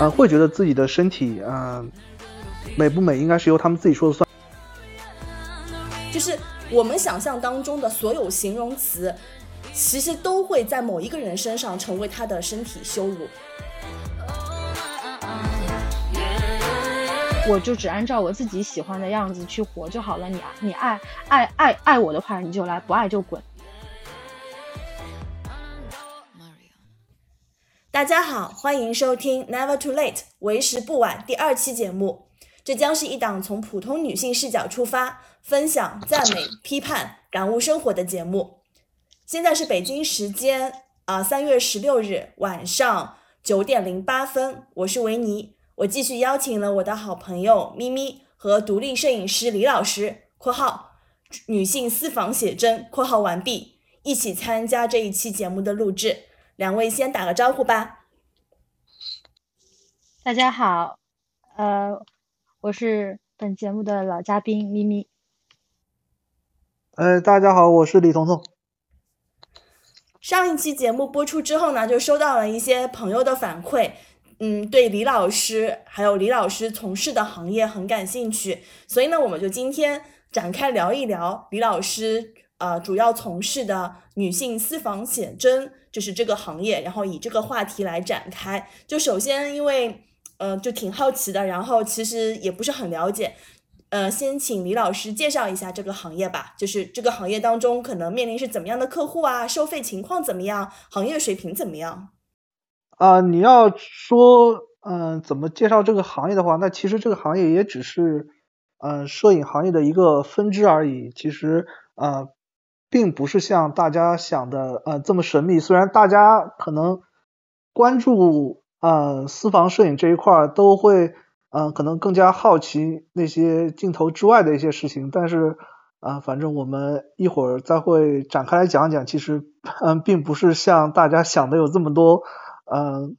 啊，会觉得自己的身体啊美不美，应该是由他们自己说了算。就是我们想象当中的所有形容词，其实都会在某一个人身上成为他的身体羞辱。我就只按照我自己喜欢的样子去活就好了。你你爱爱爱爱我的话，你就来；不爱就滚。大家好，欢迎收听 Never Too Late 为时不晚第二期节目。这将是一档从普通女性视角出发，分享、赞美、批判、感悟生活的节目。现在是北京时间啊三月十六日晚上九点零八分，我是维尼。我继续邀请了我的好朋友咪咪和独立摄影师李老师（括号女性私房写真）（括号完毕）一起参加这一期节目的录制。两位先打个招呼吧。大家好，呃，我是本节目的老嘉宾咪咪。呃，大家好，我是李彤彤。上一期节目播出之后呢，就收到了一些朋友的反馈。嗯，对李老师还有李老师从事的行业很感兴趣，所以呢，我们就今天展开聊一聊李老师呃主要从事的女性私房写真，就是这个行业，然后以这个话题来展开。就首先因为呃就挺好奇的，然后其实也不是很了解，呃，先请李老师介绍一下这个行业吧，就是这个行业当中可能面临是怎么样的客户啊，收费情况怎么样，行业水平怎么样？啊，你要说，嗯，怎么介绍这个行业的话，那其实这个行业也只是，嗯，摄影行业的一个分支而已。其实，呃，并不是像大家想的，呃，这么神秘。虽然大家可能关注，呃，私房摄影这一块都会，嗯，可能更加好奇那些镜头之外的一些事情。但是，啊，反正我们一会儿再会展开来讲讲。其实，嗯，并不是像大家想的有这么多。嗯，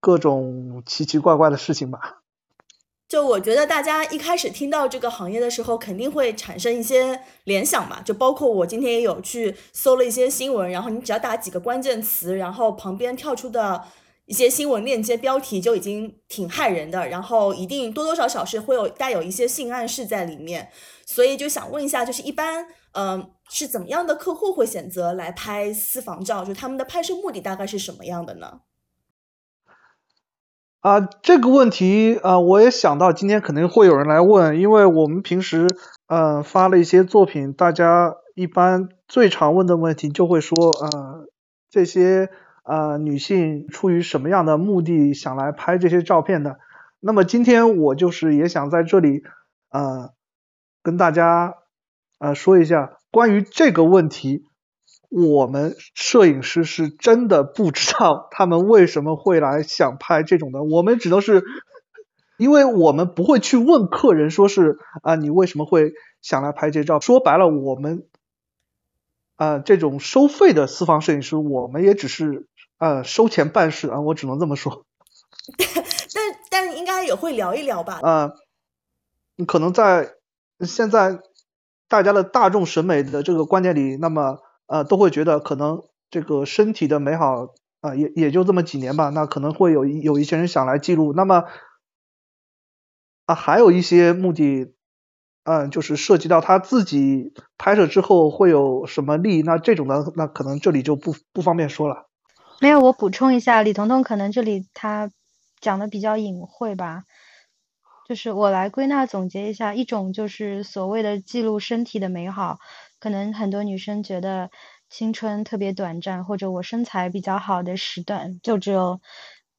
各种奇奇怪怪的事情吧。就我觉得大家一开始听到这个行业的时候，肯定会产生一些联想嘛。就包括我今天也有去搜了一些新闻，然后你只要打几个关键词，然后旁边跳出的一些新闻链接标题就已经挺骇人的，然后一定多多少少是会有带有一些性暗示在里面。所以就想问一下，就是一般嗯是怎么样的客户会选择来拍私房照？就他们的拍摄目的大概是什么样的呢？啊，这个问题啊，我也想到今天肯定会有人来问，因为我们平时嗯发了一些作品，大家一般最常问的问题就会说，呃，这些呃女性出于什么样的目的想来拍这些照片的？那么今天我就是也想在这里呃跟大家呃说一下关于这个问题。我们摄影师是真的不知道他们为什么会来想拍这种的，我们只能是，因为我们不会去问客人说是啊你为什么会想来拍这照？说白了，我们啊这种收费的私房摄影师，我们也只是呃收钱办事啊，我只能这么说。但但应该也会聊一聊吧？啊，可能在现在大家的大众审美的这个观念里，那么。呃，都会觉得可能这个身体的美好啊，也也就这么几年吧。那可能会有有一些人想来记录。那么啊，还有一些目的，嗯，就是涉及到他自己拍摄之后会有什么利益。那这种的，那可能这里就不不方便说了。没有，我补充一下，李彤彤可能这里他讲的比较隐晦吧。就是我来归纳总结一下，一种就是所谓的记录身体的美好。可能很多女生觉得青春特别短暂，或者我身材比较好的时段就只有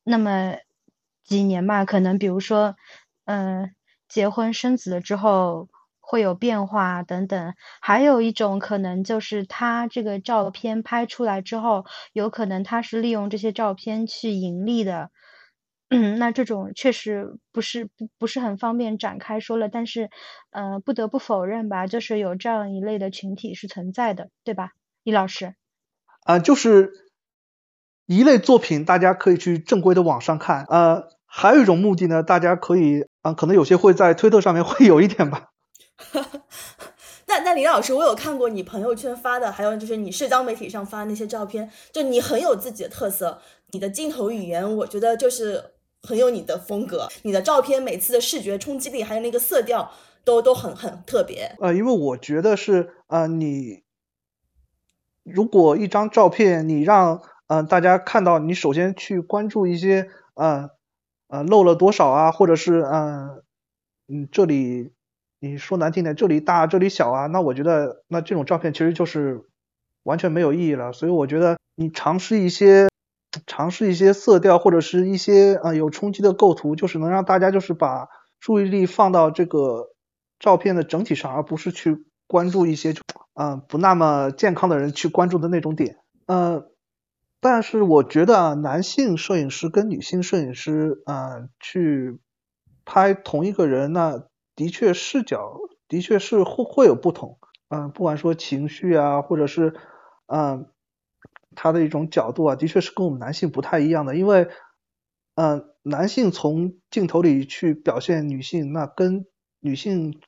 那么几年吧。可能比如说，嗯，结婚生子了之后会有变化等等。还有一种可能就是他这个照片拍出来之后，有可能他是利用这些照片去盈利的。嗯，那这种确实不是不不是很方便展开说了，但是，呃，不得不否认吧，就是有这样一类的群体是存在的，对吧，李老师？啊，就是一类作品，大家可以去正规的网上看。呃，还有一种目的呢，大家可以啊，可能有些会在推特上面会有一点吧。那那李老师，我有看过你朋友圈发的，还有就是你社交媒体上发的那些照片，就你很有自己的特色，你的镜头语言，我觉得就是很有你的风格。你的照片每次的视觉冲击力，还有那个色调，都都很很特别。呃，因为我觉得是呃，你如果一张照片你让嗯大家看到，你首先去关注一些呃呃漏了多少啊，或者是嗯嗯这里。你说难听点，这里大这里小啊，那我觉得那这种照片其实就是完全没有意义了。所以我觉得你尝试一些尝试一些色调或者是一些啊有冲击的构图，就是能让大家就是把注意力放到这个照片的整体上，而不是去关注一些就啊不那么健康的人去关注的那种点。呃，但是我觉得男性摄影师跟女性摄影师啊去拍同一个人那。的确，视角的确是会会有不同，嗯，不管说情绪啊，或者是嗯他的一种角度啊，的确是跟我们男性不太一样的，因为嗯男性从镜头里去表现女性，那跟女性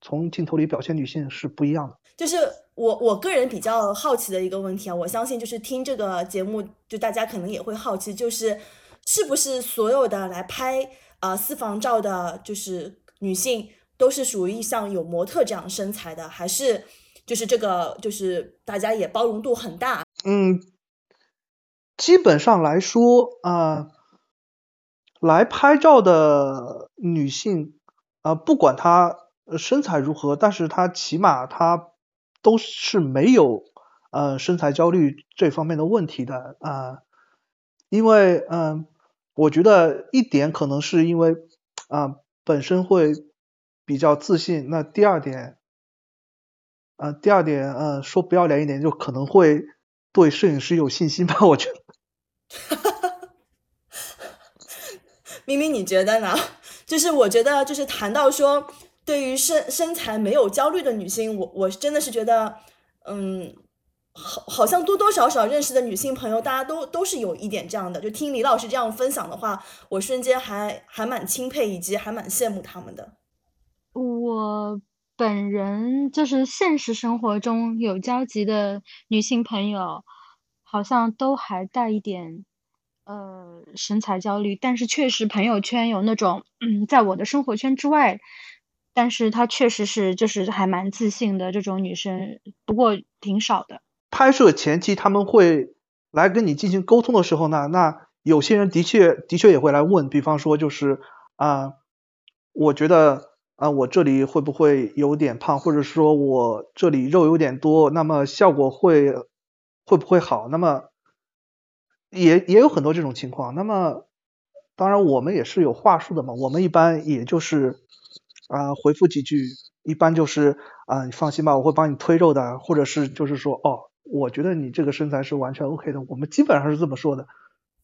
从镜头里表现女性是不一样的。就是我我个人比较好奇的一个问题啊，我相信就是听这个节目，就大家可能也会好奇，就是是不是所有的来拍啊私房照的，就是。女性都是属于像有模特这样身材的，还是就是这个就是大家也包容度很大？嗯，基本上来说啊，来拍照的女性啊，不管她身材如何，但是她起码她都是没有呃身材焦虑这方面的问题的啊，因为嗯，我觉得一点可能是因为啊。本身会比较自信，那第二点，呃，第二点，呃，说不要脸一点，就可能会对摄影师有信心吧，我觉得。明明你觉得呢？就是我觉得，就是谈到说，对于身身材没有焦虑的女性，我我真的是觉得，嗯。好，好像多多少少认识的女性朋友，大家都都是有一点这样的。就听李老师这样分享的话，我瞬间还还蛮钦佩，以及还蛮羡慕他们的。我本人就是现实生活中有交集的女性朋友，好像都还带一点呃身材焦虑，但是确实朋友圈有那种嗯，在我的生活圈之外，但是她确实是就是还蛮自信的这种女生，不过挺少的。拍摄前期他们会来跟你进行沟通的时候呢，那有些人的确的确也会来问，比方说就是啊，我觉得啊我这里会不会有点胖，或者说我这里肉有点多，那么效果会会不会好？那么也也有很多这种情况。那么当然我们也是有话术的嘛，我们一般也就是啊回复几句，一般就是啊你放心吧，我会帮你推肉的，或者是就是说哦。我觉得你这个身材是完全 OK 的，我们基本上是这么说的，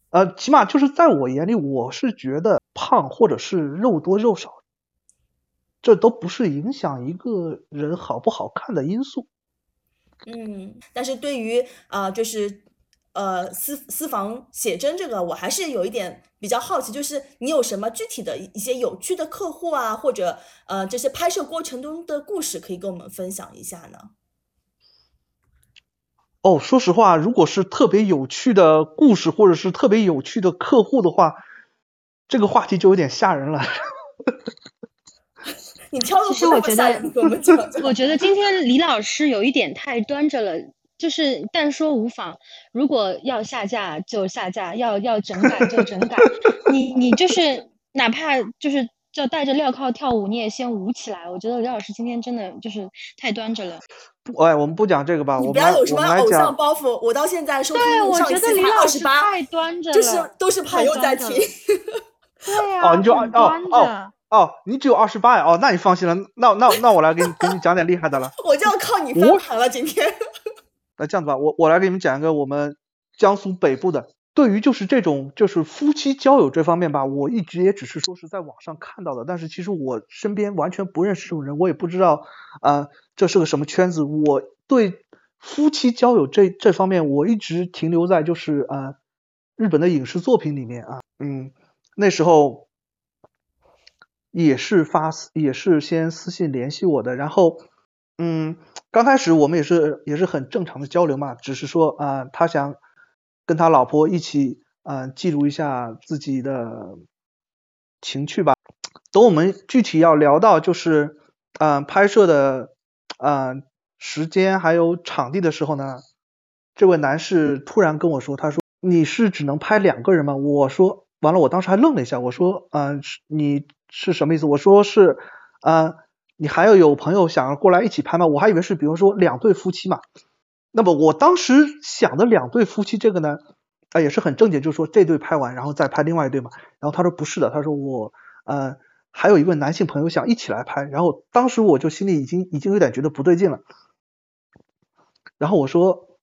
呃，起码就是在我眼里，我是觉得胖或者是肉多肉少，这都不是影响一个人好不好看的因素。嗯，但是对于啊，就是呃私私房写真这个，我还是有一点比较好奇，就是你有什么具体的一些有趣的客户啊，或者呃这些拍摄过程中的故事，可以跟我们分享一下呢？哦，说实话，如果是特别有趣的故事，或者是特别有趣的客户的话，这个话题就有点吓人了。你挑的其实我觉得，我觉得今天李老师有一点太端着了，就是但说无妨。如果要下架就下架，要要整改就整改。你你就是哪怕就是就带着镣铐跳舞，你也先舞起来。我觉得李老师今天真的就是太端着了。不，哎，我们不讲这个吧。我们不要有什么偶像包袱。我到现在收听上一期才二十八，就是都是朋友在听。对呀。哦，你就哦哦哦，你只有二十八呀？哦，那你放心了。那那那我来给你给你讲点厉害的了。我就要靠你翻盘了，今天。那这样子吧，我我来给你们讲一个我们江苏北部的。对于就是这种就是夫妻交友这方面吧，我一直也只是说是在网上看到的，但是其实我身边完全不认识这种人，我也不知道啊这是个什么圈子。我对夫妻交友这这方面，我一直停留在就是啊日本的影视作品里面啊，嗯那时候也是发也是先私信联系我的，然后嗯，刚开始我们也是也是很正常的交流嘛，只是说啊、他想跟他老婆一起啊、记录一下自己的情趣吧。等我们具体要聊到就是嗯、拍摄的嗯、时间还有场地的时候呢，这位男士突然跟我说，他说你是只能拍两个人吗？我说完了，我当时还愣了一下，我说嗯、是你是什么意思？我说是啊。你还要有朋友想要过来一起拍吗？我还以为是比如说两对夫妻嘛。那么我当时想的两对夫妻这个呢，啊、也是很正经，就是说这对拍完，然后再拍另外一对嘛。然后他说不是的，他说我呃还有一位男性朋友想一起来拍。然后当时我就心里已经已经有点觉得不对劲了。然后我说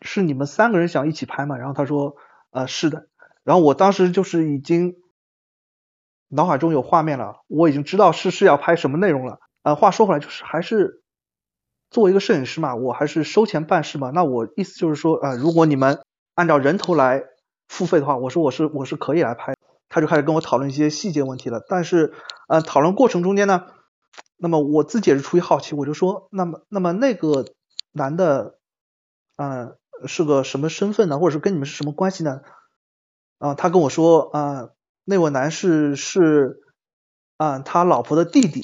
是你们三个人想一起拍吗？然后他说呃是的。然后我当时就是已经脑海中有画面了，我已经知道是是要拍什么内容了。呃，话说回来，就是还是作为一个摄影师嘛，我还是收钱办事嘛。那我意思就是说，呃，如果你们按照人头来付费的话，我说我是我是可以来拍。他就开始跟我讨论一些细节问题了。但是，呃，讨论过程中间呢，那么我自己也是出于好奇，我就说，那么那么那个男的，呃，是个什么身份呢？或者是跟你们是什么关系呢？啊、他跟我说，啊、那位男士是啊、他老婆的弟弟，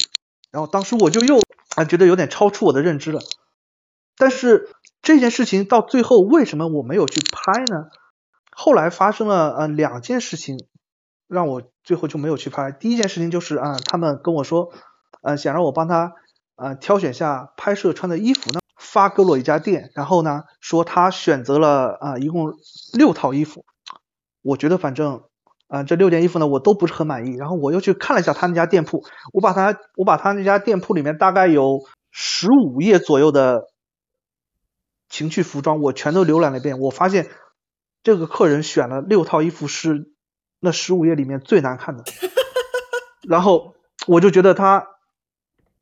然后当时我就又啊、觉得有点超出我的认知了。但是这件事情到最后为什么我没有去拍呢？后来发生了呃两件事情，让我最后就没有去拍。第一件事情就是啊、他们跟我说，呃，想让我帮他呃挑选下拍摄穿的衣服呢，发给我一家店，然后呢说他选择了啊、一共六套衣服，我觉得反正啊、这六件衣服呢我都不是很满意，然后我又去看了一下他那家店铺，我把他我把他那家店铺里面大概有十五页左右的情趣服装，我全都浏览了一遍，我发现这个客人选了六套衣服是那十五页里面最难看的，然后我就觉得他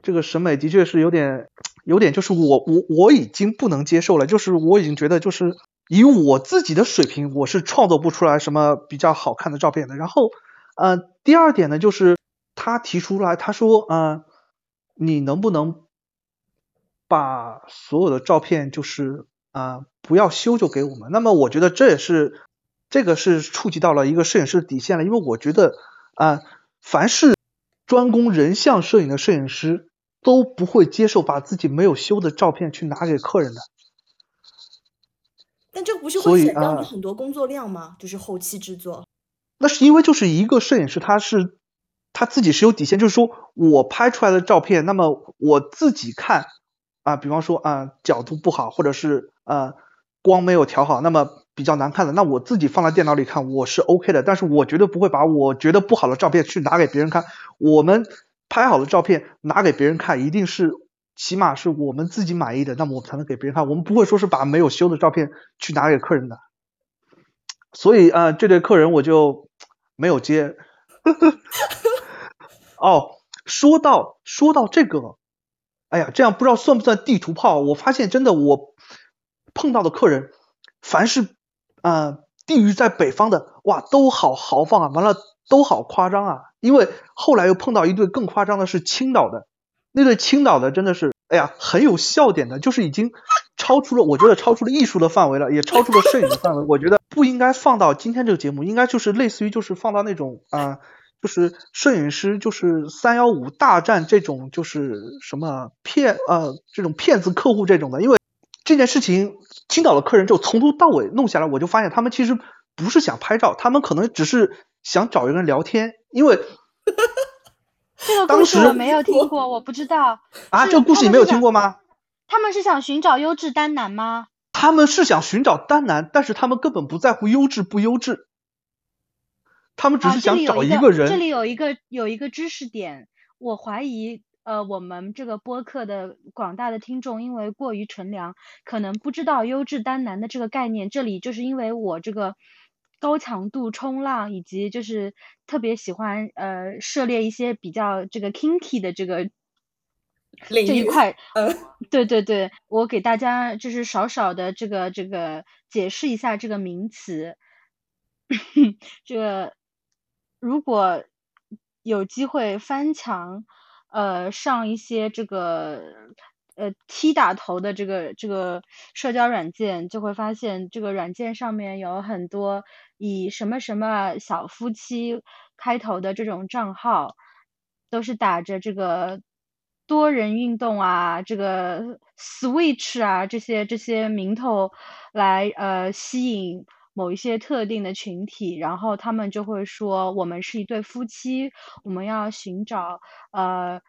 这个审美的确是有点有点就是我我我已经不能接受了，就是我已经觉得就是以我自己的水平，我是创作不出来什么比较好看的照片的。然后呃，第二点呢，就是他提出来，他说呃，你能不能把所有的照片就是啊、不要修就给我们？那么我觉得这也是这个是触及到了一个摄影师的底线了，因为我觉得啊、凡是专攻人像摄影的摄影师都不会接受把自己没有修的照片去拿给客人的。但这个不是会减掉你啊很多工作量吗？就是后期制作。那是因为就是一个摄影师，他是他自己是有底线，就是说我拍出来的照片，那么我自己看啊，比方说啊角度不好，或者是啊光没有调好，那么比较难看的，那我自己放在电脑里看我是 OK 的，但是我绝对不会把我觉得不好的照片去拿给别人看。我们拍好的照片拿给别人看，一定是起码是我们自己满意的，那么我们才能给别人看。我们不会说是把没有修的照片去拿给客人的。所以啊、这对客人我就没有接。哦，说到说到这个，哎呀，这样不知道算不算地图炮？我发现真的我碰到的客人，凡是呃地域在北方的，哇，都好豪放啊，完了都好夸张啊。因为后来又碰到一对更夸张的是青岛的，那对青岛的真的是，哎呀，很有笑点的，就是已经超出了，我觉得超出了艺术的范围了，也超出了摄影的范围。我觉得不应该放到今天这个节目，应该就是类似于就是放到那种啊、就是摄影师就是三幺五大战这种就是什么骗呃这种骗子客户这种的，因为这件事情青岛的客人就从头到尾弄下来，我就发现他们其实不是想拍照，他们可能只是想找一个人聊天，因为这个故事我没有听过，我不知道。啊这个故事你没有听过吗？他们是想寻找优质单男吗？他们是想寻找单男，但是他们根本不在乎优质不优质，他们只啊，是想找一个人。这里有一个有一个知识点，我怀疑呃我们这个播客的广大的听众因为过于纯良，可能不知道优质单男的这个概念。这里就是因为我这个高强度冲浪以及就是特别喜欢呃涉猎一些比较这个 kinky 的这个。这一块，呃对对对，我给大家就是少少的这个这个解释一下这个名词。这个如果有机会翻墙，呃上一些这个呃 T 打头的这个这个社交软件，就会发现这个软件上面有很多以什么什么小夫妻开头的这种账号，都是打着这个多人运动啊，这个 Switch 啊这些这些名头来呃吸引。某一些特定的群体，然后他们就会说，我们是一对夫妻，我们要寻找呃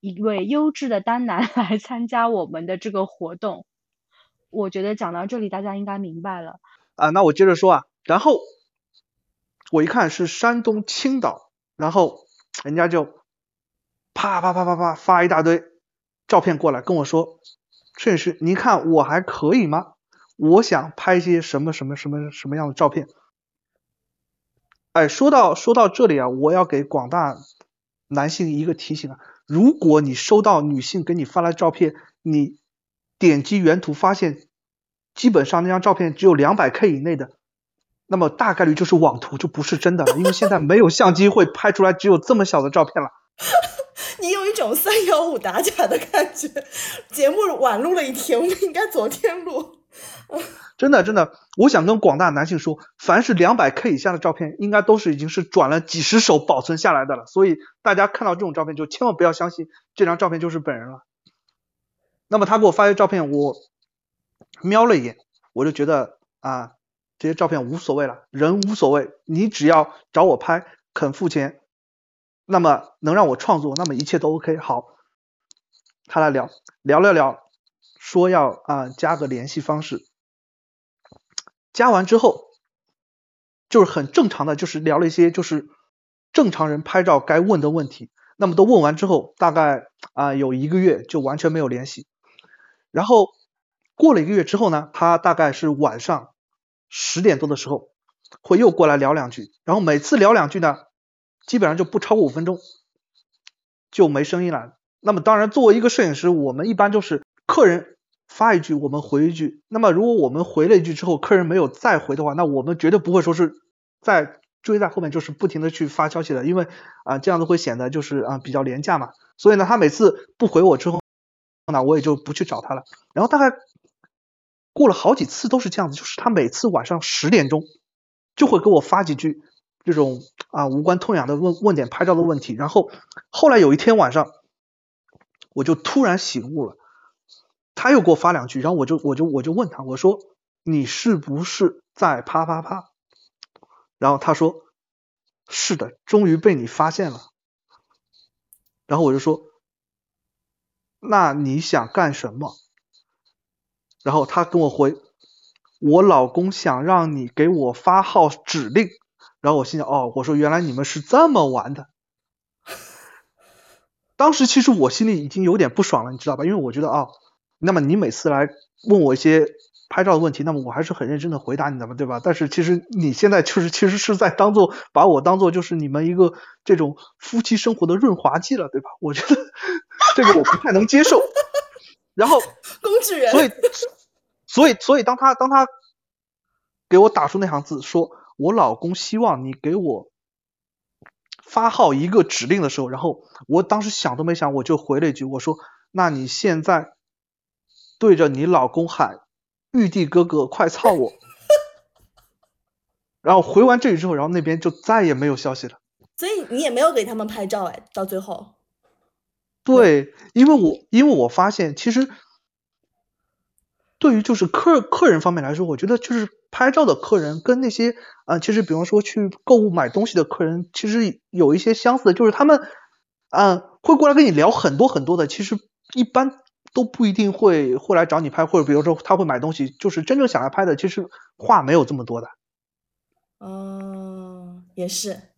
一位优质的单男来 参加我们的这个活动。我觉得讲到这里，大家应该明白了。啊，那我接着说啊，然后我一看是山东青岛，然后人家就啪啪啪啪啪发一大堆照片过来跟我说，摄影师，您看我还可以吗？我想拍一些什么什么什么什么样的照片？哎，说到说到这里啊，我要给广大男性一个提醒啊，如果你收到女性给你发来照片，你点击原图发现，基本上那张照片只有两百 K 以内的，那么大概率就是网图，就不是真的了，因为现在没有相机会拍出来只有这么小的照片了。你有一种三幺五打假的感觉，节目晚录了一天，我们应该昨天录。真的真的，我想跟广大男性说，凡是两百 K 以下的照片，应该都是已经是转了几十手保存下来的了。所以大家看到这种照片，就千万不要相信这张照片就是本人了。那么他给我发的照片，我瞄了一眼，我就觉得啊，这些照片无所谓了，人无所谓，你只要找我拍，肯付钱，那么能让我创作，那么一切都 OK。好，他来聊聊聊聊。说要啊加个联系方式，加完之后就是很正常的，就是聊了一些就是正常人拍照该问的问题。那么都问完之后，大概啊有一个月就完全没有联系。然后过了一个月之后呢，他大概是晚上十点多的时候会又过来聊两句，然后每次聊两句呢，基本上就不超过五分钟就没声音了。那么当然，作为一个摄影师，我们一般就是客人。发一句，我们回一句。那么如果我们回了一句之后，客人没有再回的话，那我们绝对不会说是再追在后面，就是不停的去发消息的，因为啊这样子会显得就是啊比较廉价嘛。所以呢，他每次不回我之后，那我也就不去找他了。然后大概过了好几次都是这样子，就是他每次晚上十点钟就会给我发几句这种啊无关痛痒的问问点拍照的问题。然后后来有一天晚上，我就突然醒悟了。他又给我发两句，然后我就我就我就问他，我说你是不是在啪啪啪？然后他说是的，终于被你发现了。然后我就说那你想干什么？然后他跟我回我老公想让你给我发号指令。然后我心想哦，我说原来你们是这么玩的。当时其实我心里已经有点不爽了，你知道吧？因为我觉得啊。那么你每次来问我一些拍照的问题，那么我还是很认真的回答你的嘛，对吧？但是其实你现在就是其实是在当做把我当做就是你们一个这种夫妻生活的润滑剂了，对吧？我觉得 这个我不太能接受。然后 工具人，所以所以所以当他当他给我打出那行字，说我老公希望你给我发号一个指令的时候，然后我当时想都没想，我就回了一句，我说那你现在。对着你老公喊“玉帝哥哥，快操我！”然后回完这句之后，然后那边就再也没有消息了。所以你也没有给他们拍照哎，到最后。对，因为我因为我发现，其实对于就是客客人方面来说，我觉得就是拍照的客人跟那些啊，其实比方说去购物买东西的客人，其实有一些相似的，就是他们嗯会过来跟你聊很多很多的，其实一般。都不一定会会来找你拍，或者比如说他会买东西，就是真正想来拍的，其实话没有这么多的。哦，也是。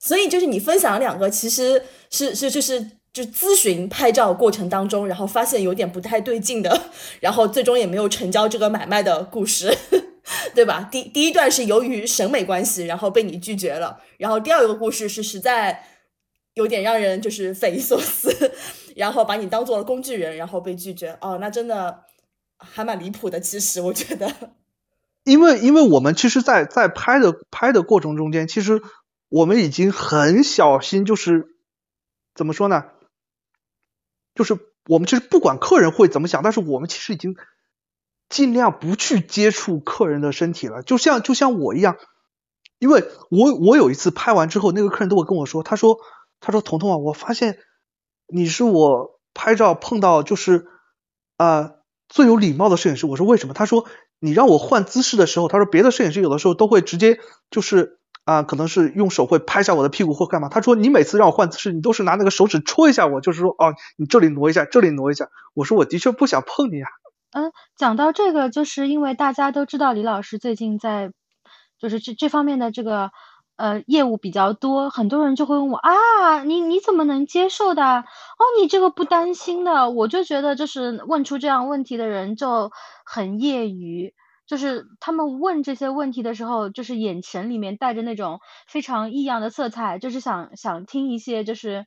所以就是你分享两个，其实是是就是就咨询拍照过程当中，然后发现有点不太对劲的，然后最终也没有成交这个买卖的故事，对吧？第第一段是由于审美关系，然后被你拒绝了，然后第二个故事是实在。有点让人就是匪夷所思，然后把你当做了工具人，然后被拒绝。哦，那真的还蛮离谱的。其实我觉得，因为因为我们其实，在在拍的拍的过程中间，其实我们已经很小心，就是怎么说呢？就是我们其实不管客人会怎么想，但是我们其实已经尽量不去接触客人的身体了。就像就像我一样，因为我我有一次拍完之后，那个客人都会跟我说，他说他说彤彤啊，我发现你是我拍照碰到就是啊最有礼貌的摄影师。我说为什么？他说你让我换姿势的时候，他说别的摄影师有的时候都会直接就是啊可能是用手会拍一下我的屁股或干嘛。他说你每次让我换姿势，你都是拿那个手指戳一下我，就是说哦你这里挪一下，这里挪一下。我说我的确不想碰你啊。嗯，讲到这个，就是因为大家都知道李老师最近在，就是这这方面的这个呃业务比较多，很多人就会问我啊，你你怎么能接受的？哦，你这个不担心的？我就觉得就是问出这样问题的人就很业余，就是他们问这些问题的时候，就是眼神里面带着那种非常异样的色彩，就是想想听一些就是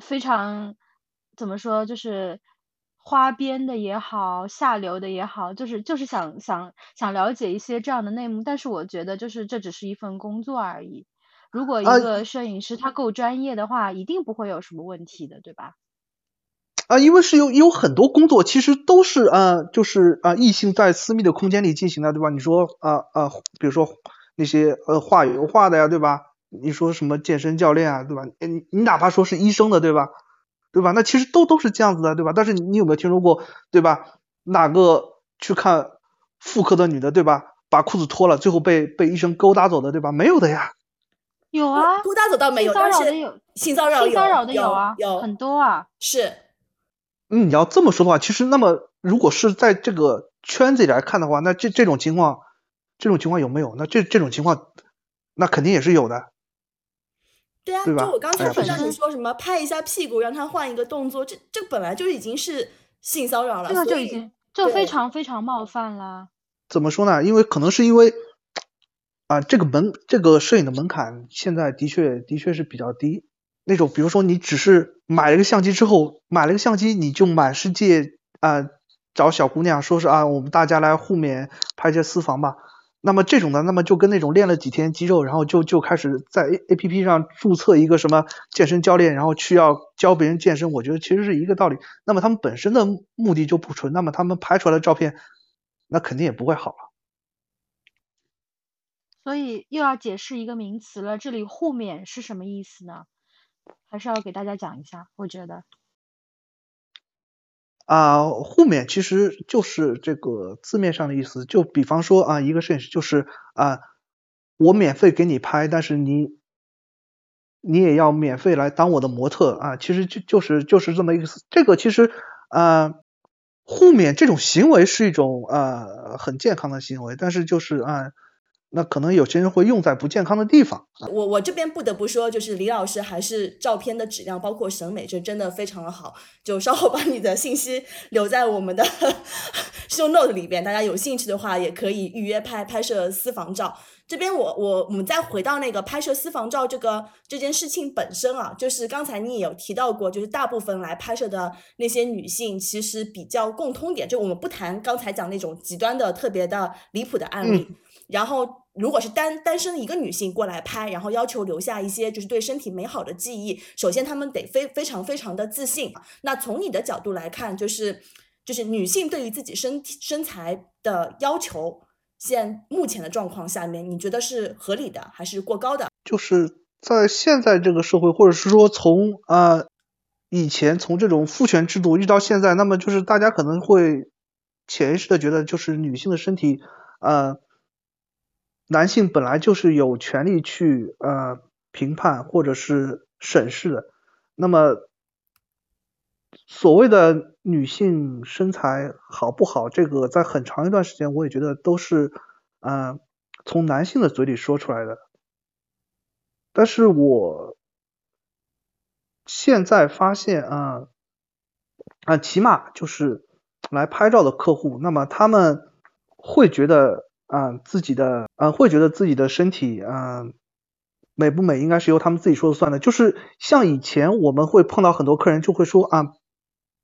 非常怎么说，就是。花边的也好，下流的也好，就是就是想想想了解一些这样的内幕，但是我觉得就是这只是一份工作而已。如果一个摄影师他够专业的话，一定不会有什么问题的，对吧？啊，因为是有有很多工作其实都是啊，就是啊异性在私密的空间里进行的，对吧？你说啊啊，比如说那些呃画油画的呀，对吧？你说什么健身教练啊，对吧？你你哪怕说是医生的，对吧？对吧？那其实都都是这样子的，对吧？但是你有没有听说过，对吧？哪个去看妇科的女的，对吧？把裤子脱了，最后被被医生勾搭走的，对吧？没有的呀。有啊，勾搭走倒没有，但是性骚扰性骚扰的有啊，有很多啊。是。嗯，你要这么说的话，其实那么如果是在这个圈子里来看的话，那这这种情况，这种情况有没有？那这这种情况，那肯定也是有的。对啊，就我刚才听到你说什么拍一下屁股让他换一个动作，这这本来就已经是性骚扰了，这个就已经就非常非常冒犯啦。怎么说呢？因为可能是因为啊，这个门这个摄影的门槛现在的确的确是比较低。那种比如说你只是买了个相机之后，买了个相机你就满世界啊找小姑娘说是啊我们大家来互勉拍些私房吧。那么这种的，那么就跟那种练了几天肌肉，然后就就开始在 A A P P 上注册一个什么健身教练，然后去要教别人健身，我觉得其实是一个道理。那么他们本身的目的就不纯，那么他们拍出来的照片，那肯定也不会好了。所以又要解释一个名词了，这里互勉是什么意思呢？还是要给大家讲一下，我觉得。啊，互勉其实就是这个字面上的意思，就比方说啊，一个摄影师就是啊，我免费给你拍，但是你你也要免费来当我的模特啊，其实就就是就是这么意思。这个其实啊，互勉这种行为是一种呃很健康的行为，但是就是啊。那可能有些人会用在不健康的地方。我我这边不得不说，就是李老师还是照片的质量，包括审美，这真的非常的好。就稍后把你的信息留在我们的 show note 里边，大家有兴趣的话也可以预约拍拍摄私房照。这边我我我们再回到那个拍摄私房照这个这件事情本身啊，就是刚才你也有提到过，就是大部分来拍摄的那些女性，其实比较共通点，就我们不谈刚才讲那种极端的特别的离谱的案例。然后，如果是单单身一个女性过来拍，然后要求留下一些就是对身体美好的记忆，首先她们得非非常非常的自信。那从你的角度来看，就是就是女性对于自己身体身材的要求，现目前的状况下面，你觉得是合理的还是过高的？就是在现在这个社会，或者是说从啊以前从这种父权制度一直到现在，那么就是大家可能会潜意识的觉得，就是女性的身体，呃。男性本来就是有权利去呃评判或者是审视的，那么所谓的女性身材好不好，这个在很长一段时间我也觉得都是嗯从男性的嘴里说出来的，但是我现在发现啊啊起码就是来拍照的客户，那么他们会觉得。啊，自己的啊，会觉得自己的身体啊美不美，应该是由他们自己说了算的。就是像以前我们会碰到很多客人就会说啊，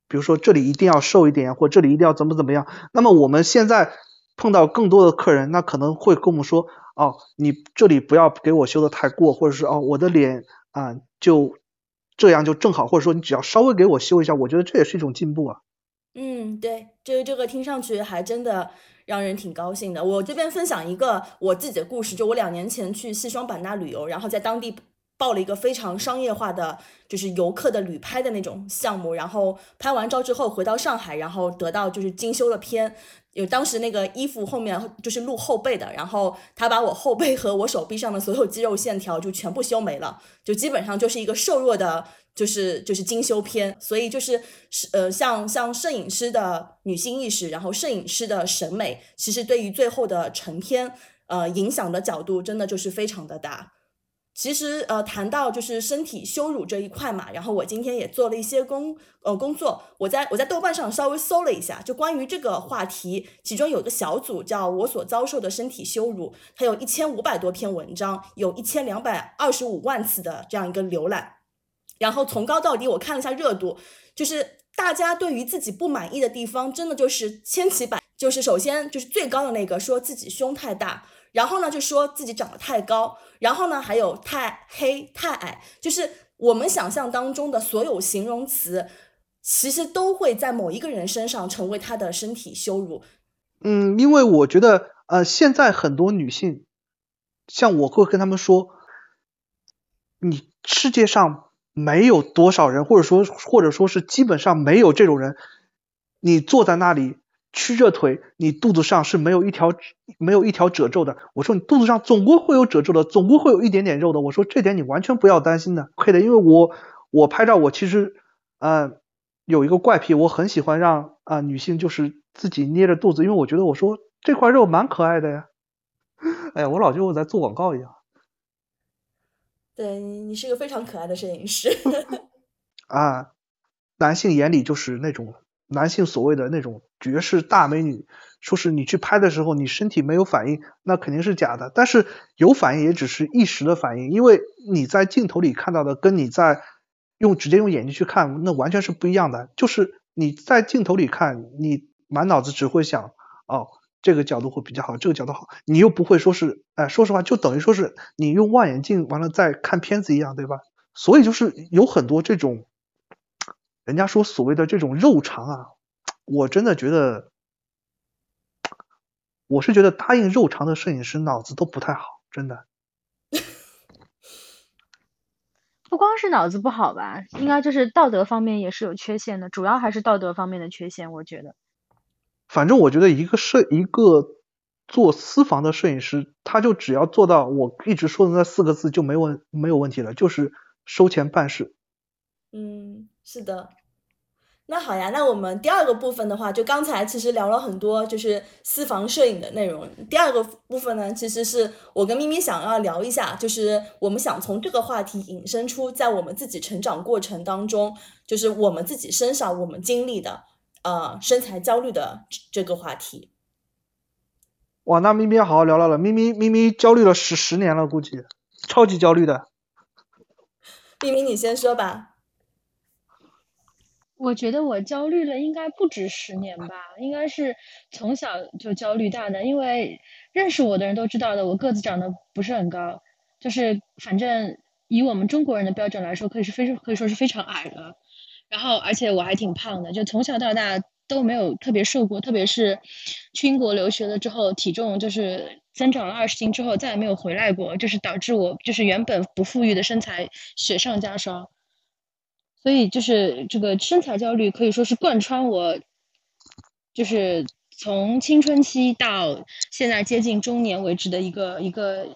比如说这里一定要瘦一点，或这里一定要怎么怎么样。那么我们现在碰到更多的客人，那可能会跟我们说，哦，你这里不要给我修的太过，或者是哦，我的脸啊就这样就正好，或者说你只要稍微给我修一下，我觉得这也是一种进步啊。嗯，对，这个这个听上去还真的让人挺高兴的。我这边分享一个我自己的故事，就我两年前去西双版纳旅游，然后在当地报了一个非常商业化的，就是游客的旅拍的那种项目，然后拍完照之后回到上海，然后得到就是精修了片。有当时那个衣服后面就是露后背的，然后他把我后背和我手臂上的所有肌肉线条就全部修没了，就基本上就是一个瘦弱的。就是就是精修片，所以就是是呃，像像摄影师的女性意识，然后摄影师的审美，其实对于最后的成片，呃，影响的角度真的就是非常的大。其实呃，谈到就是身体羞辱这一块嘛，然后我今天也做了一些工呃工作，我在我在豆瓣上稍微搜了一下，就关于这个话题，其中有个小组叫我所遭受的身体羞辱，它有一千五百多篇文章，有一千两百二十五万次的这样一个浏览。然后从高到低，我看了一下热度，就是大家对于自己不满意的地方，真的就是千奇百。就是首先就是最高的那个，说自己胸太大，然后呢就说自己长得太高，然后呢还有太黑、太矮，就是我们想象当中的所有形容词，其实都会在某一个人身上成为他的身体羞辱。嗯，因为我觉得呃，现在很多女性，像我会跟他们说，你世界上。没有多少人，或者说或者说是基本上没有这种人。你坐在那里曲着腿，你肚子上是没有一条没有一条褶皱的。我说你肚子上总归会有褶皱的，总归会有一点点肉的。我说这点你完全不要担心的，可以的。因为我我拍照，我其实呃有一个怪癖，我很喜欢让啊女性就是自己捏着肚子，因为我觉得我说这块肉蛮可爱的呀。哎呀，我老觉得我在做广告一样。对你，你是个非常可爱的摄影师。啊，男性眼里就是那种男性所谓的那种绝世大美女，说是你去拍的时候，你身体没有反应，那肯定是假的。但是有反应也只是一时的反应，因为你在镜头里看到的，跟你在用直接用眼睛去看，那完全是不一样的。就是你在镜头里看，你满脑子只会想哦。这个角度会比较好，这个角度好，你又不会说是，哎，说实话，就等于说是你用望远镜完了再看片子一样，对吧？所以就是有很多这种，人家说所谓的这种肉偿啊，我真的觉得，我是觉得答应肉偿的摄影师脑子都不太好，真的。不光是脑子不好吧，应该就是道德方面也是有缺陷的，主要还是道德方面的缺陷，我觉得。反正我觉得一个摄一个做私房的摄影师，他就只要做到我一直说的那四个字就没问没有问题了，就是收钱办事。嗯，是的。那好呀，那我们第二个部分的话，就刚才其实聊了很多就是私房摄影的内容。第二个部分呢，其实是我跟咪咪想要聊一下，就是我们想从这个话题引申出，在我们自己成长过程当中，就是我们自己身上我们经历的。呃，身材焦虑的这个话题，哇，那咪咪要好好聊聊了。咪咪咪咪焦虑了十十年了，估计超级焦虑的。咪咪，你先说吧。我觉得我焦虑了应该不止十年吧，应该是从小就焦虑大的。因为认识我的人都知道的，我个子长得不是很高，就是反正以我们中国人的标准来说，可以是非可以说是非常矮了。然后，而且我还挺胖的，就从小到大都没有特别瘦过，特别是去英国留学了之后，体重就是增长了二十斤之后，再也没有回来过，就是导致我就是原本不富裕的身材雪上加霜。所以就是这个身材焦虑可以说是贯穿我，就是从青春期到现在接近中年为止的一个一个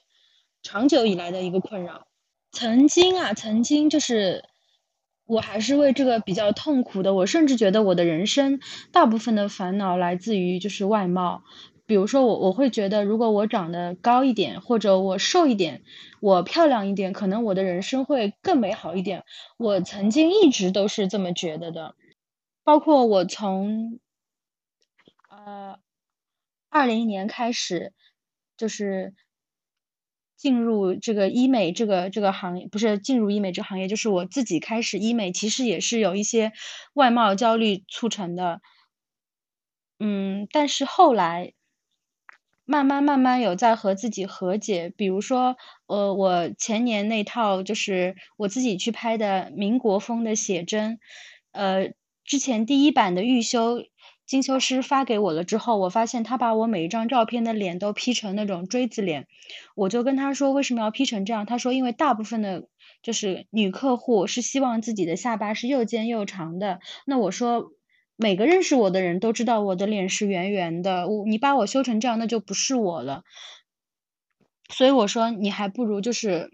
长久以来的一个困扰。曾经啊，曾经就是。我还是为这个比较痛苦的。我甚至觉得我的人生大部分的烦恼来自于就是外貌。比如说我我会觉得，如果我长得高一点，或者我瘦一点，我漂亮一点，可能我的人生会更美好一点。我曾经一直都是这么觉得的。包括我从呃二零年开始，就是。进入这个医美这个这个行业，不是进入医美这个行业，就是我自己开始医美，其实也是有一些外貌焦虑促成的。嗯，但是后来慢慢慢慢有在和自己和解。比如说，呃，我前年那套就是我自己去拍的民国风的写真，呃，之前第一版的预修。精修师发给我了之后，我发现他把我每一张照片的脸都 P 成那种锥子脸，我就跟他说为什么要 P 成这样？他说因为大部分的，就是女客户是希望自己的下巴是又尖又长的。那我说每个认识我的人都知道我的脸是圆圆的，我你把我修成这样，那就不是我了。所以我说你还不如就是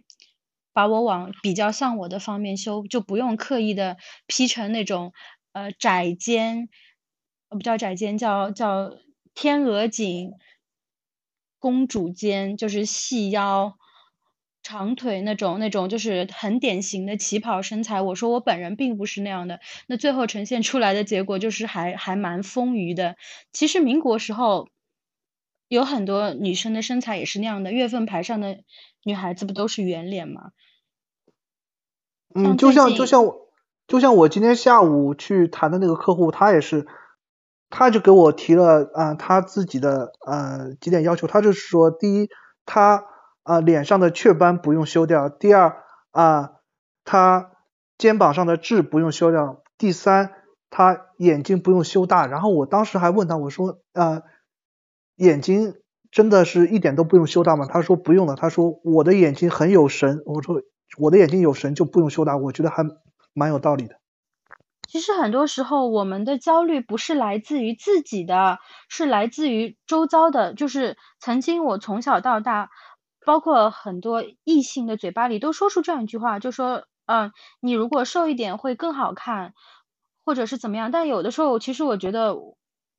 把我往比较像我的方面修，就不用刻意的 P 成那种呃窄肩。不叫窄肩，叫叫天鹅颈、公主肩，就是细腰、长腿那种，那种就是很典型的旗袍身材。我说我本人并不是那样的，那最后呈现出来的结果就是还还蛮丰腴的。其实民国时候有很多女生的身材也是那样的，月份牌上的女孩子不都是圆脸吗？嗯，就像就像我就像我今天下午去谈的那个客户，他也是。他就给我提了啊，他自己的呃几点要求，他就是说，第一，他啊脸上的雀斑不用修掉；第二啊，他肩膀上的痣不用修掉；第三，他眼睛不用修大。然后我当时还问他，我说啊，眼睛真的是一点都不用修大吗？他说不用了，他说我的眼睛很有神。我说我的眼睛有神就不用修大，我觉得还蛮有道理的。其实很多时候，我们的焦虑不是来自于自己的，是来自于周遭的。就是曾经我从小到大，包括很多异性的嘴巴里都说出这样一句话，就说：“嗯，你如果瘦一点会更好看，或者是怎么样。”但有的时候，其实我觉得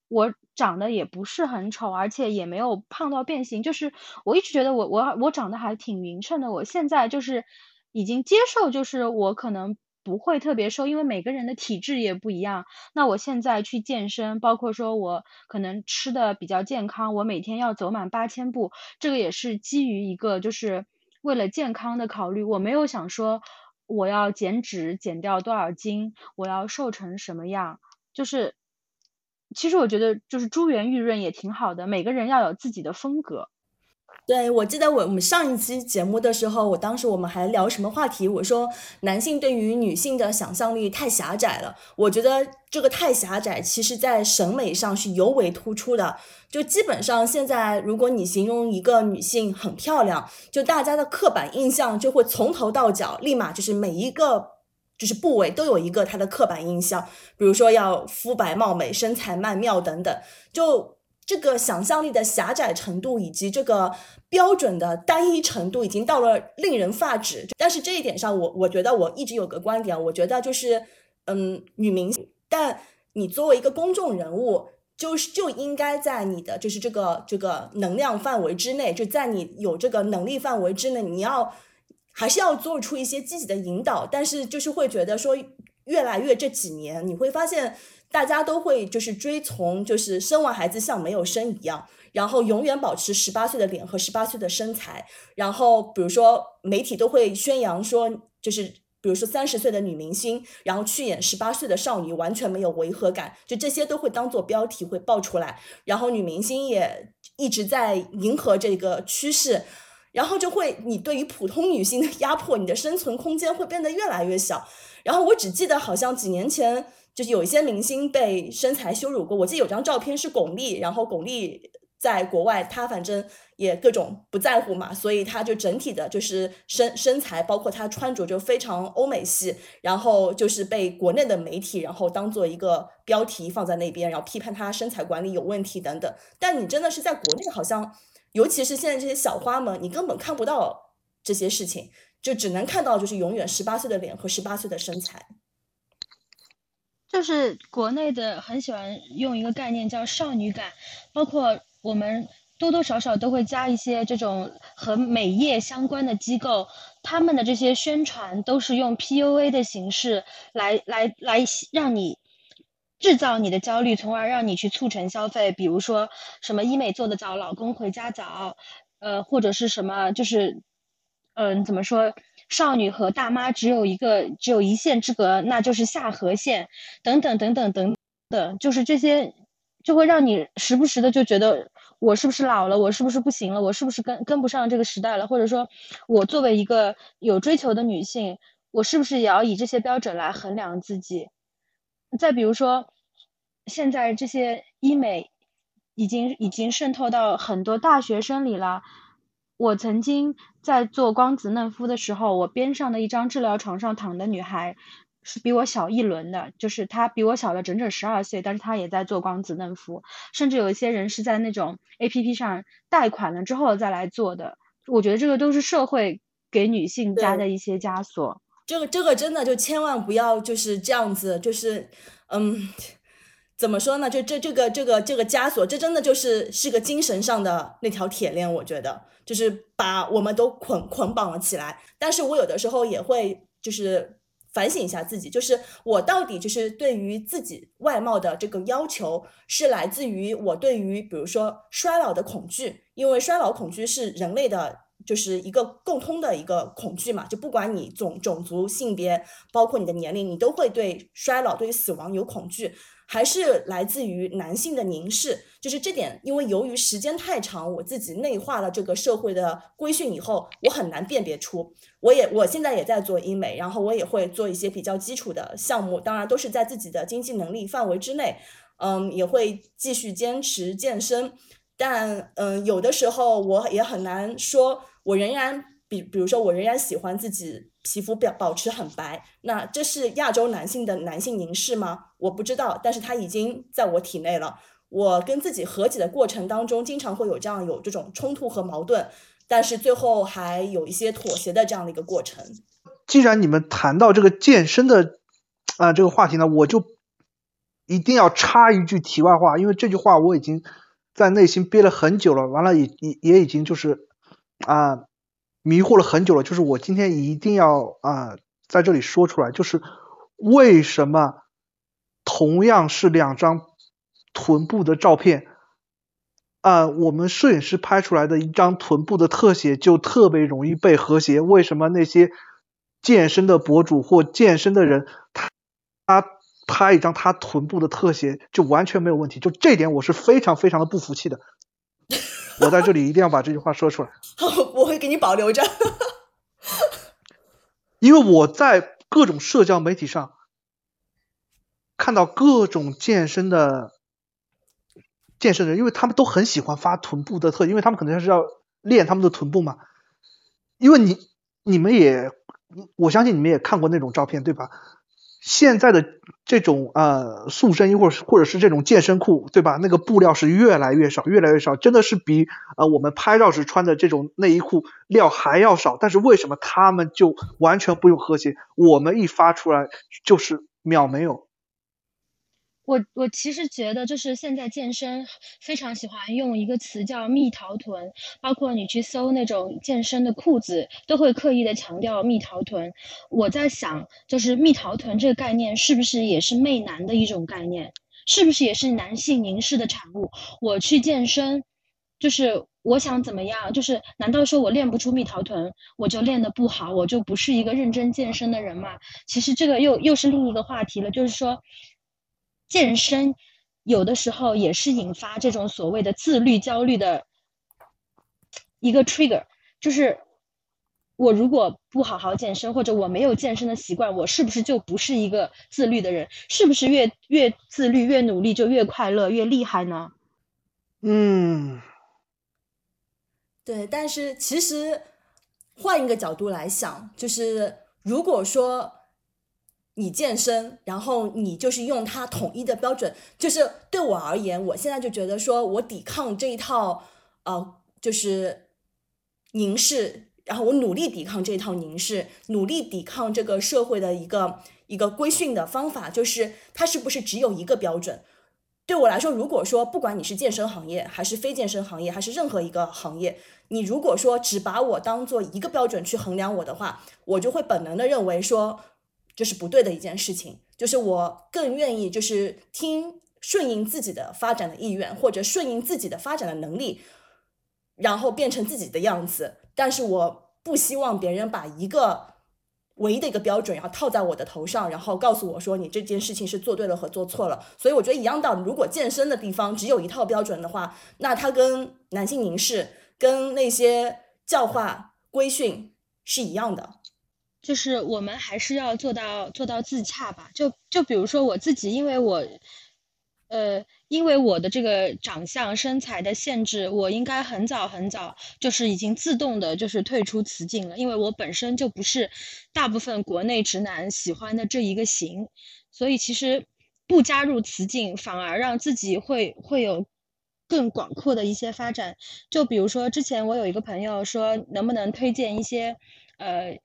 我长得也不是很丑，而且也没有胖到变形。就是我一直觉得我我我长得还挺匀称的。我现在就是已经接受，就是我可能。不会特别瘦，因为每个人的体质也不一样。那我现在去健身，包括说我可能吃的比较健康，我每天要走满八千步，这个也是基于一个就是为了健康的考虑。我没有想说我要减脂减掉多少斤，我要瘦成什么样。就是其实我觉得就是珠圆玉润也挺好的，每个人要有自己的风格。对，我记得我我们上一期节目的时候，我当时我们还聊什么话题？我说男性对于女性的想象力太狭窄了。我觉得这个太狭窄，其实在审美上是尤为突出的。就基本上现在，如果你形容一个女性很漂亮，就大家的刻板印象就会从头到脚，立马就是每一个就是部位都有一个它的刻板印象。比如说要肤白貌美、身材曼妙等等，就。这个想象力的狭窄程度以及这个标准的单一程度，已经到了令人发指。但是这一点上，我我觉得我一直有个观点，我觉得就是，嗯，女明星，但你作为一个公众人物，就是就应该在你的就是这个这个能量范围之内，就在你有这个能力范围之内，你要还是要做出一些积极的引导。但是就是会觉得说，越来越这几年，你会发现。大家都会就是追从，就是生完孩子像没有生一样，然后永远保持十八岁的脸和十八岁的身材。然后比如说媒体都会宣扬说，就是比如说三十岁的女明星，然后去演十八岁的少女，完全没有违和感。就这些都会当做标题会爆出来。然后女明星也一直在迎合这个趋势，然后就会你对于普通女性的压迫，你的生存空间会变得越来越小。然后我只记得好像几年前。就是有一些明星被身材羞辱过，我记得有张照片是巩俐，然后巩俐在国外，她反正也各种不在乎嘛，所以她就整体的就是身身材，包括她穿着就非常欧美系，然后就是被国内的媒体然后当做一个标题放在那边，然后批判她身材管理有问题等等。但你真的是在国内，好像尤其是现在这些小花们，你根本看不到这些事情，就只能看到就是永远十八岁的脸和十八岁的身材。就是国内的很喜欢用一个概念叫少女感，包括我们多多少少都会加一些这种和美业相关的机构，他们的这些宣传都是用 PUA 的形式来来来让你制造你的焦虑，从而让你去促成消费。比如说什么医美做得早，老公回家早，呃，或者是什么就是，嗯，怎么说？少女和大妈只有一个，只有一线之隔，那就是下颌线，等等等等等等，就是这些，就会让你时不时的就觉得，我是不是老了？我是不是不行了？我是不是跟跟不上这个时代了？或者说，我作为一个有追求的女性，我是不是也要以这些标准来衡量自己？再比如说，现在这些医美已经已经渗透到很多大学生里了。我曾经在做光子嫩肤的时候，我边上的一张治疗床上躺的女孩。是比我小一轮的，就是她比我小了整整十二岁，但是她也在做光子嫩肤，甚至有一些人是在那种 A P P 上贷款了之后再来做的。我觉得这个都是社会给女性加的一些枷锁。这个这个真的就千万不要就是这样子，就是嗯，怎么说呢？就这这个这个这个枷锁，这真的就是是个精神上的那条铁链，我觉得就是把我们都捆捆绑了起来。但是我有的时候也会就是。反省一下自己，就是我到底就是对于自己外貌的这个要求，是来自于我对于比如说衰老的恐惧，因为衰老恐惧是人类的，就是一个共通的一个恐惧嘛，就不管你种种族、性别，包括你的年龄，你都会对衰老、对于死亡有恐惧。还是来自于男性的凝视，就是这点，因为由于时间太长，我自己内化了这个社会的规训以后，我很难辨别出。我也我现在也在做医美，然后我也会做一些比较基础的项目，当然都是在自己的经济能力范围之内。嗯，也会继续坚持健身，但嗯，有的时候我也很难说，我仍然比比如说我仍然喜欢自己。皮肤表保持很白，那这是亚洲男性的男性凝视吗？我不知道，但是它已经在我体内了。我跟自己和解的过程当中，经常会有这样有这种冲突和矛盾，但是最后还有一些妥协的这样的一个过程。既然你们谈到这个健身的啊这个话题呢，我就一定要插一句题外话，因为这句话我已经在内心憋了很久了，完了也也也已经就是啊。迷惑了很久了，就是我今天一定要啊在这里说出来，就是为什么同样是两张臀部的照片啊，我们摄影师拍出来的一张臀部的特写就特别容易被和谐？为什么那些健身的博主或健身的人，他他拍一张他臀部的特写就完全没有问题？就这点我是非常非常的不服气的。我在这里一定要把这句话说出来。我会给你保留着，因为我在各种社交媒体上看到各种健身的健身人，因为他们都很喜欢发臀部的特，因为他们可能是要练他们的臀部嘛。因为你你们也，我相信你们也看过那种照片，对吧？现在的这种呃塑身衣或者或者是这种健身裤，对吧？那个布料是越来越少，越来越少，真的是比呃我们拍照时穿的这种内衣裤料还要少。但是为什么他们就完全不用和谐？我们一发出来就是秒没有。我我其实觉得，就是现在健身非常喜欢用一个词叫“蜜桃臀”，包括你去搜那种健身的裤子，都会刻意的强调“蜜桃臀”。我在想，就是“蜜桃臀”这个概念是不是也是媚男的一种概念？是不是也是男性凝视的产物？我去健身，就是我想怎么样？就是难道说我练不出蜜桃臀，我就练得不好，我就不是一个认真健身的人吗？其实这个又又是另一个话题了，就是说。健身有的时候也是引发这种所谓的自律焦虑的一个 trigger，就是我如果不好好健身，或者我没有健身的习惯，我是不是就不是一个自律的人？是不是越越自律、越努力就越快乐、越厉害呢？嗯，对。但是其实换一个角度来想，就是如果说。你健身，然后你就是用它统一的标准，就是对我而言，我现在就觉得说我抵抗这一套，呃，就是凝视，然后我努力抵抗这一套凝视，努力抵抗这个社会的一个一个规训的方法，就是它是不是只有一个标准？对我来说，如果说不管你是健身行业，还是非健身行业，还是任何一个行业，你如果说只把我当做一个标准去衡量我的话，我就会本能的认为说。这是不对的一件事情，就是我更愿意就是听顺应自己的发展的意愿，或者顺应自己的发展的能力，然后变成自己的样子。但是我不希望别人把一个唯一的一个标准，然后套在我的头上，然后告诉我说你这件事情是做对了和做错了。所以我觉得一样道理，如果健身的地方只有一套标准的话，那它跟男性凝视、跟那些教化规训是一样的。就是我们还是要做到做到自洽吧。就就比如说我自己，因为我。呃，因为我的这个长相、身材的限制，我应该很早很早就是已经自动的，就是退出雌竞了。因为我本身就不是大部分国内直男喜欢的这一个型，所以其实不加入雌竞，反而让自己会会有更广阔的一些发展。就比如说之前我有一个朋友说，能不能推荐一些呃，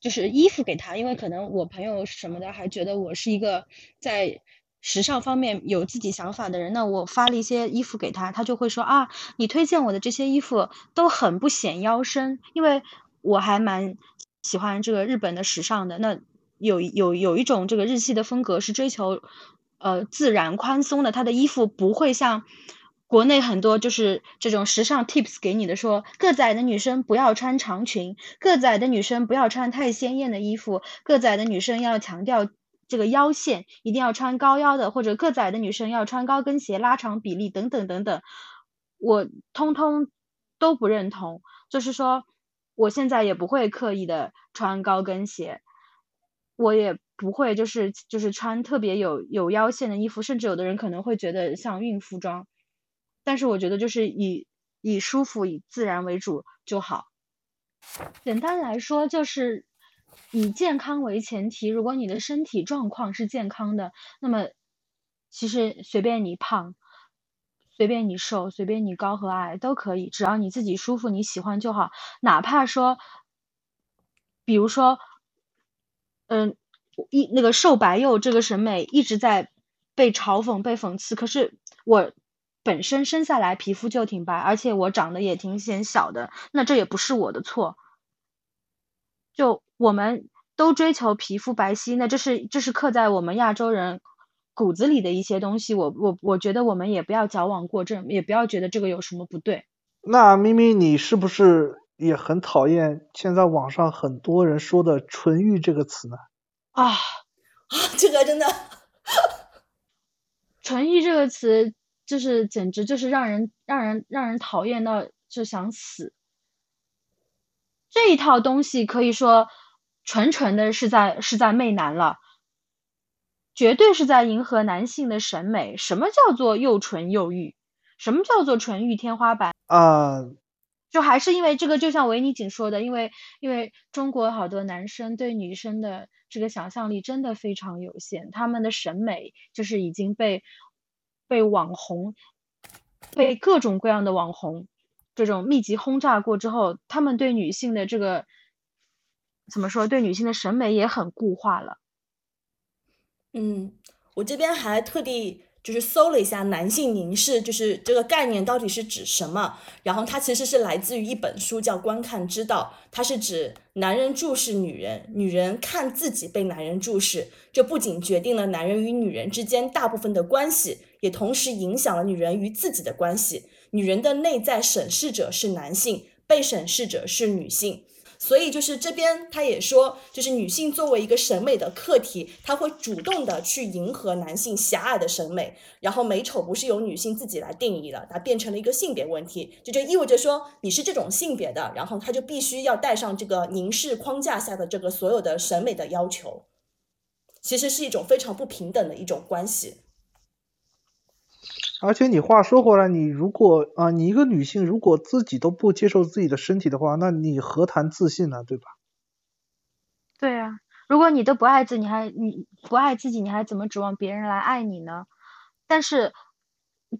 就是衣服给他，因为可能我朋友什么的还觉得我是一个在。时尚方面有自己想法的人，那我发了一些衣服给他，他就会说啊，你推荐我的这些衣服都很不显腰身，因为我还蛮喜欢这个日本的时尚的。那有有有一种这个日系的风格是追求呃自然宽松的，他的衣服不会像国内很多就是这种时尚 tips 给你的说，个子矮的女生不要穿长裙，个子矮的女生不要穿太鲜艳的衣服，个子矮的女生要强调。这个腰线一定要穿高腰的，或者个子矮的女生要穿高跟鞋拉长比例等等等等，我通通都不认同。就是说，我现在也不会刻意的穿高跟鞋，我也不会就是就是穿特别有有腰线的衣服，甚至有的人可能会觉得像孕妇装。但是我觉得就是以以舒服以自然为主就好。简单来说就是。以健康为前提，如果你的身体状况是健康的，那么其实随便你胖，随便你瘦，随便你高和矮都可以，只要你自己舒服，你喜欢就好。哪怕说，比如说，嗯，一那个瘦白幼这个审美一直在被嘲讽、被讽刺，可是我本身生下来皮肤就挺白，而且我长得也挺显小的，那这也不是我的错。就我们都追求皮肤白皙，那这是这是刻在我们亚洲人骨子里的一些东西。我我我觉得我们也不要矫枉过正，也不要觉得这个有什么不对。那咪咪，你是不是也很讨厌现在网上很多人说的“纯欲”这个词呢？啊啊，这个真的，“纯欲”这个词就是简直就是让人让人让人讨厌到就想死。这一套东西可以说纯纯的是在是在媚男了，绝对是在迎合男性的审美。什么叫做又纯又欲？什么叫做纯欲天花板？啊，就还是因为这个，就像维尼锦说的，因为因为中国好多男生对女生的这个想象力真的非常有限，他们的审美就是已经被被网红被各种各样的网红。这种密集轰炸过之后，他们对女性的这个怎么说？对女性的审美也很固化了。嗯，我这边还特地就是搜了一下“男性凝视”，就是这个概念到底是指什么。然后它其实是来自于一本书，叫《观看之道》，它是指男人注视女人，女人看自己被男人注视。这不仅决定了男人与女人之间大部分的关系，也同时影响了女人与自己的关系。女人的内在审视者是男性，被审视者是女性，所以就是这边他也说，就是女性作为一个审美的客体，她会主动的去迎合男性狭隘的审美，然后美丑不是由女性自己来定义了，它变成了一个性别问题，这就意味着说你是这种性别的，然后他就必须要带上这个凝视框架下的这个所有的审美的要求，其实是一种非常不平等的一种关系。而且你话说回来，你如果啊，你一个女性如果自己都不接受自己的身体的话，那你何谈自信呢？对吧？对呀，如果你都不爱自己，你还你不爱自己，你还怎么指望别人来爱你呢？但是，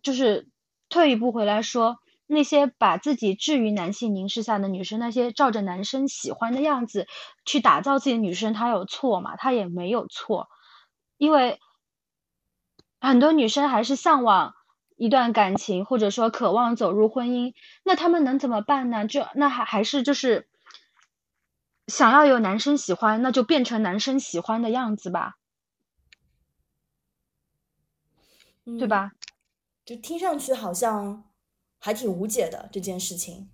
就是退一步回来说，那些把自己置于男性凝视下的女生，那些照着男生喜欢的样子去打造自己的女生，她有错吗？她也没有错，因为很多女生还是向往。一段感情，或者说渴望走入婚姻，那他们能怎么办呢？就那还还是就是想要有男生喜欢，那就变成男生喜欢的样子吧，对吧？就听上去好像还挺无解的这件事情。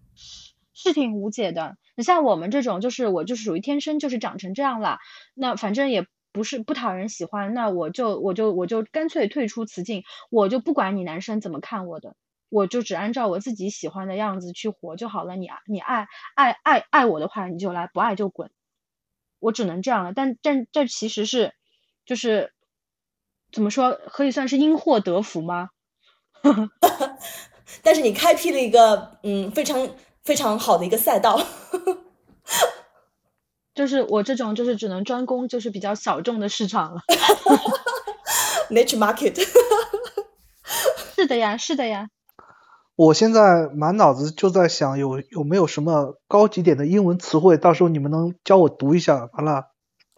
是挺无解的。你像我们这种，就是我就是属于天生就是长成这样了，那反正也不是不讨人喜欢，那我就我就我就干脆退出雌竞，我就不管你男生怎么看我的，我就只按照我自己喜欢的样子去活就好了。你你爱爱爱爱我的话你就来，不爱就滚。我只能这样了，但但这其实是就是怎么说，可以算是因祸得福吗？但是你开辟了一个嗯非常非常好的一个赛道，就是我这种就是只能专攻就是比较小众的市场了。Niche market，是的呀，是的呀。我现在满脑子就在想有有没有什么高级点的英文词汇，到时候你们能教我读一下，完了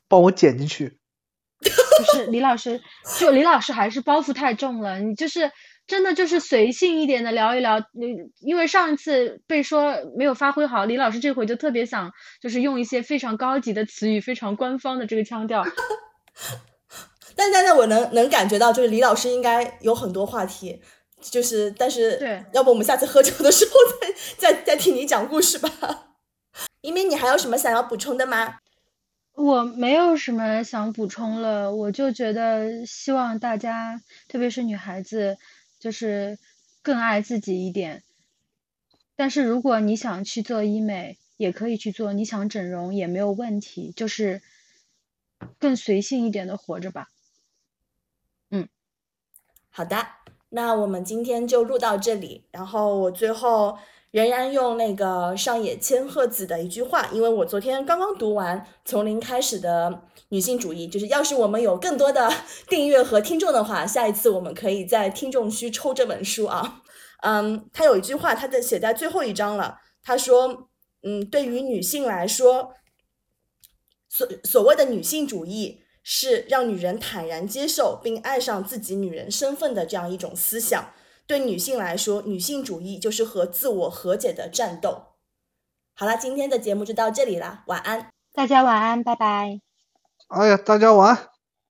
帮我剪进去。就是李老师，就李老师还是包袱太重了，你就是真的就是随性一点的聊一聊。你因为上一次被说没有发挥好，李老师这回就特别想就是用一些非常高级的词语，非常官方的这个腔调。但但但，我能能感觉到，就是李老师应该有很多话题。就是，但是，对，要不我们下次喝酒的时候再再再听你讲故事吧。因为你还有什么想要补充的吗？我没有什么想补充了，我就觉得希望大家，特别是女孩子，就是更爱自己一点。但是如果你想去做医美，也可以去做；你想整容也没有问题，就是更随性一点的活着吧。嗯，好的。那我们今天就录到这里，然后我最后仍然用那个上野千鹤子的一句话，因为我昨天刚刚读完《从零开始的女性主义》，就是要是我们有更多的 订阅和听众的话，下一次我们可以在听众区抽这本书啊。嗯，他有一句话，他的写在最后一章了，他说，嗯，对于女性来说，所所谓的女性主义。是让女人坦然接受并爱上自己女人身份的这样一种思想。对女性来说，女性主义就是和自我和解的战斗。好了，今天的节目就到这里了，晚安，大家晚安，拜拜。哎呀，大家晚安。